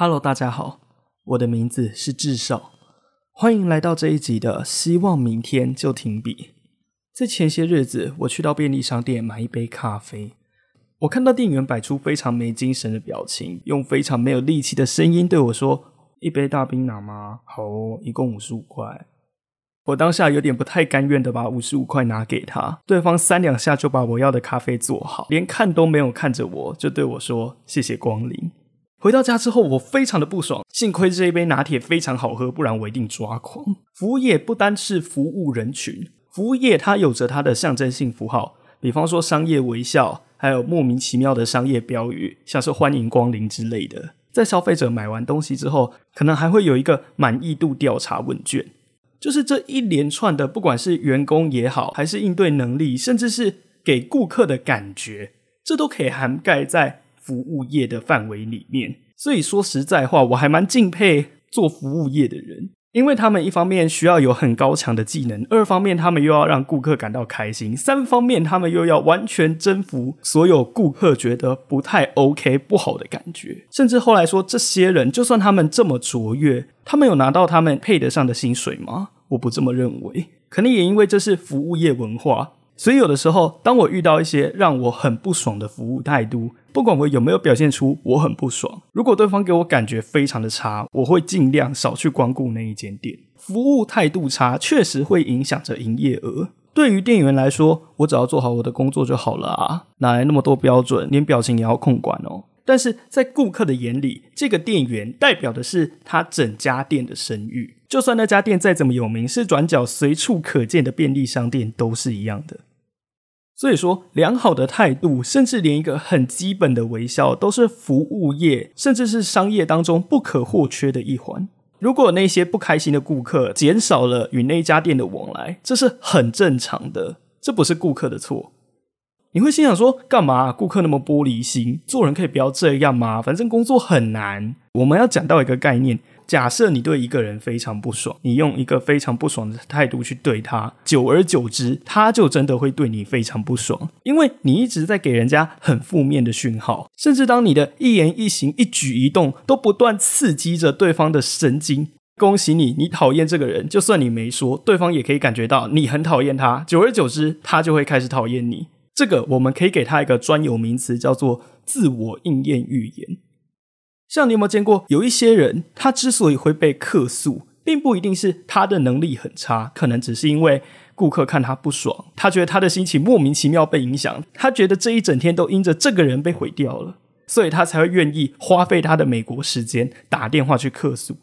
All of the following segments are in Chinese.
Hello，大家好，我的名字是智少，欢迎来到这一集的。希望明天就停笔。在前些日子，我去到便利商店买一杯咖啡，我看到店员摆出非常没精神的表情，用非常没有力气的声音对我说：“一杯大冰拿吗？好哦，一共五十五块。”我当下有点不太甘愿的把五十五块拿给他，对方三两下就把我要的咖啡做好，连看都没有看着我就对我说：“谢谢光临。”回到家之后，我非常的不爽。幸亏这一杯拿铁非常好喝，不然我一定抓狂。服务业不单是服务人群，服务业它有着它的象征性符号，比方说商业微笑，还有莫名其妙的商业标语，像是欢迎光临之类的。在消费者买完东西之后，可能还会有一个满意度调查问卷，就是这一连串的，不管是员工也好，还是应对能力，甚至是给顾客的感觉，这都可以涵盖在。服务业的范围里面，所以说实在话，我还蛮敬佩做服务业的人，因为他们一方面需要有很高强的技能，二方面他们又要让顾客感到开心，三方面他们又要完全征服所有顾客觉得不太 OK 不好的感觉。甚至后来说，这些人就算他们这么卓越，他们有拿到他们配得上的薪水吗？我不这么认为，可能也因为这是服务业文化。所以有的时候，当我遇到一些让我很不爽的服务态度，不管我有没有表现出我很不爽，如果对方给我感觉非常的差，我会尽量少去光顾那一间店。服务态度差确实会影响着营业额。对于店员来说，我只要做好我的工作就好了啊，哪来那么多标准，连表情也要控管哦。但是在顾客的眼里，这个店员代表的是他整家店的声誉。就算那家店再怎么有名，是转角随处可见的便利商店，都是一样的。所以说，良好的态度，甚至连一个很基本的微笑，都是服务业甚至是商业当中不可或缺的一环。如果那些不开心的顾客减少了与那家店的往来，这是很正常的，这不是顾客的错。你会心想说，干嘛？顾客那么玻璃心，做人可以不要这样吗？反正工作很难。我们要讲到一个概念。假设你对一个人非常不爽，你用一个非常不爽的态度去对他，久而久之，他就真的会对你非常不爽，因为你一直在给人家很负面的讯号，甚至当你的一言一行、一举一动都不断刺激着对方的神经。恭喜你，你讨厌这个人，就算你没说，对方也可以感觉到你很讨厌他，久而久之，他就会开始讨厌你。这个我们可以给他一个专有名词，叫做自我应验预言。像你有没有见过有一些人，他之所以会被客诉，并不一定是他的能力很差，可能只是因为顾客看他不爽，他觉得他的心情莫名其妙被影响，他觉得这一整天都因着这个人被毁掉了，所以他才会愿意花费他的美国时间打电话去客诉。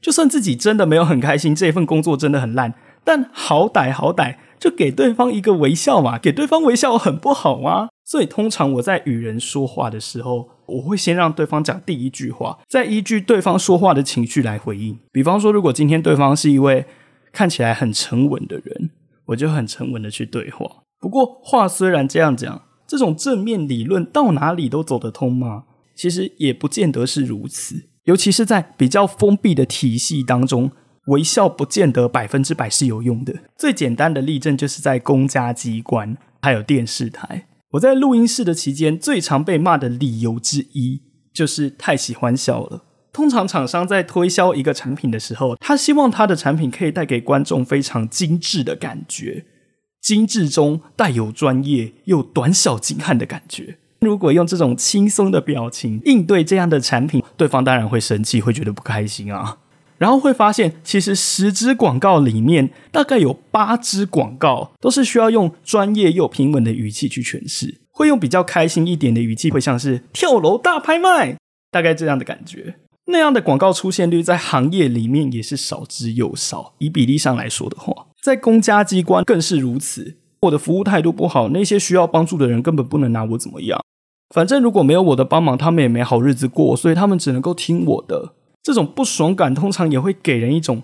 就算自己真的没有很开心，这份工作真的很烂，但好歹好歹就给对方一个微笑嘛，给对方微笑很不好吗？所以通常我在与人说话的时候。我会先让对方讲第一句话，再依据对方说话的情绪来回应。比方说，如果今天对方是一位看起来很沉稳的人，我就很沉稳的去对话。不过话虽然这样讲，这种正面理论到哪里都走得通吗？其实也不见得是如此。尤其是在比较封闭的体系当中，微笑不见得百分之百是有用的。最简单的例证就是在公家机关还有电视台。我在录音室的期间，最常被骂的理由之一就是太喜欢笑了。通常厂商在推销一个产品的时候，他希望他的产品可以带给观众非常精致的感觉，精致中带有专业又短小精悍的感觉。如果用这种轻松的表情应对这样的产品，对方当然会生气，会觉得不开心啊。然后会发现，其实十支广告里面，大概有八支广告都是需要用专业又平稳的语气去诠释。会用比较开心一点的语气，会像是跳楼大拍卖，大概这样的感觉。那样的广告出现率在行业里面也是少之又少。以比例上来说的话，在公家机关更是如此。我的服务态度不好，那些需要帮助的人根本不能拿我怎么样。反正如果没有我的帮忙，他们也没好日子过，所以他们只能够听我的。这种不爽感通常也会给人一种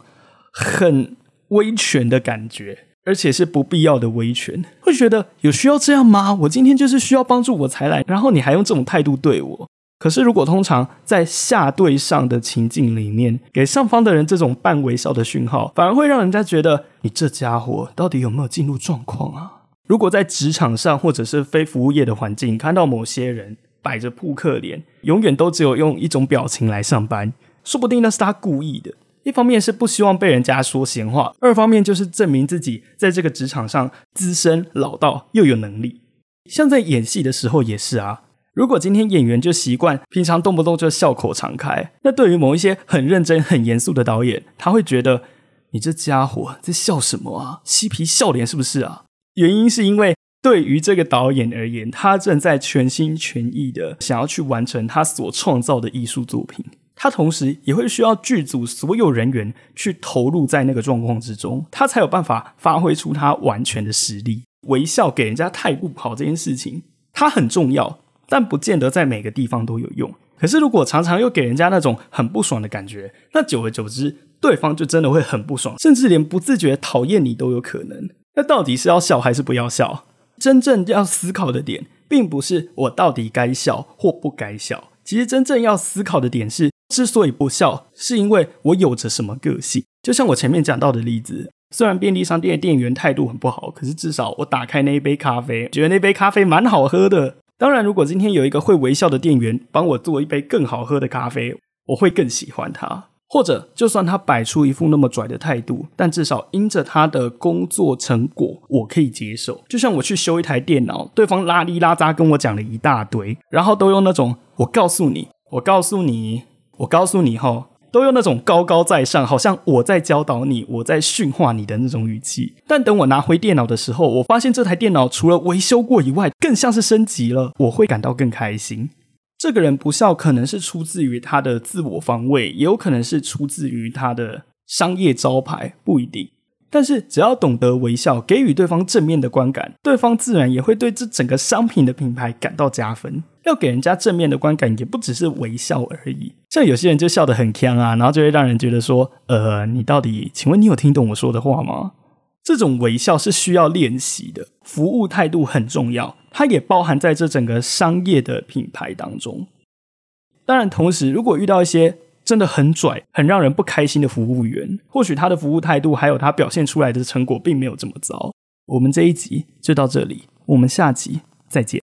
很威权的感觉，而且是不必要的威权，会觉得有需要这样吗？我今天就是需要帮助我才来，然后你还用这种态度对我。可是，如果通常在下对上的情境里面，给上方的人这种半微笑的讯号，反而会让人家觉得你这家伙到底有没有进入状况啊？如果在职场上或者是非服务业的环境，看到某些人摆着扑克脸，永远都只有用一种表情来上班，说不定那是他故意的。一方面是不希望被人家说闲话，二方面就是证明自己在这个职场上资深、老道又有能力。像在演戏的时候也是啊。如果今天演员就习惯平常动不动就笑口常开，那对于某一些很认真、很严肃的导演，他会觉得你这家伙在笑什么啊？嬉皮笑脸是不是啊？原因是因为对于这个导演而言，他正在全心全意的想要去完成他所创造的艺术作品，他同时也会需要剧组所有人员去投入在那个状况之中，他才有办法发挥出他完全的实力。微笑给人家态度好这件事情，它很重要。但不见得在每个地方都有用。可是，如果常常又给人家那种很不爽的感觉，那久而久之，对方就真的会很不爽，甚至连不自觉讨厌你都有可能。那到底是要笑还是不要笑？真正要思考的点，并不是我到底该笑或不该笑。其实，真正要思考的点是，之所以不笑，是因为我有着什么个性。就像我前面讲到的例子，虽然便利商店的店员态度很不好，可是至少我打开那一杯咖啡，觉得那杯咖啡蛮好喝的。当然，如果今天有一个会微笑的店员帮我做一杯更好喝的咖啡，我会更喜欢他。或者，就算他摆出一副那么拽的态度，但至少因着他的工作成果，我可以接受。就像我去修一台电脑，对方拉里拉扎跟我讲了一大堆，然后都用那种“我告诉你，我告诉你，我告诉你”哈。都用那种高高在上，好像我在教导你，我在训话你的那种语气。但等我拿回电脑的时候，我发现这台电脑除了维修过以外，更像是升级了。我会感到更开心。这个人不笑，可能是出自于他的自我防卫，也有可能是出自于他的商业招牌，不一定。但是只要懂得微笑，给予对方正面的观感，对方自然也会对这整个商品的品牌感到加分。要给人家正面的观感，也不只是微笑而已。像有些人就笑得很腔啊，然后就会让人觉得说：“呃，你到底，请问你有听懂我说的话吗？”这种微笑是需要练习的，服务态度很重要，它也包含在这整个商业的品牌当中。当然，同时如果遇到一些真的很拽、很让人不开心的服务员，或许他的服务态度还有他表现出来的成果并没有这么糟。我们这一集就到这里，我们下集再见。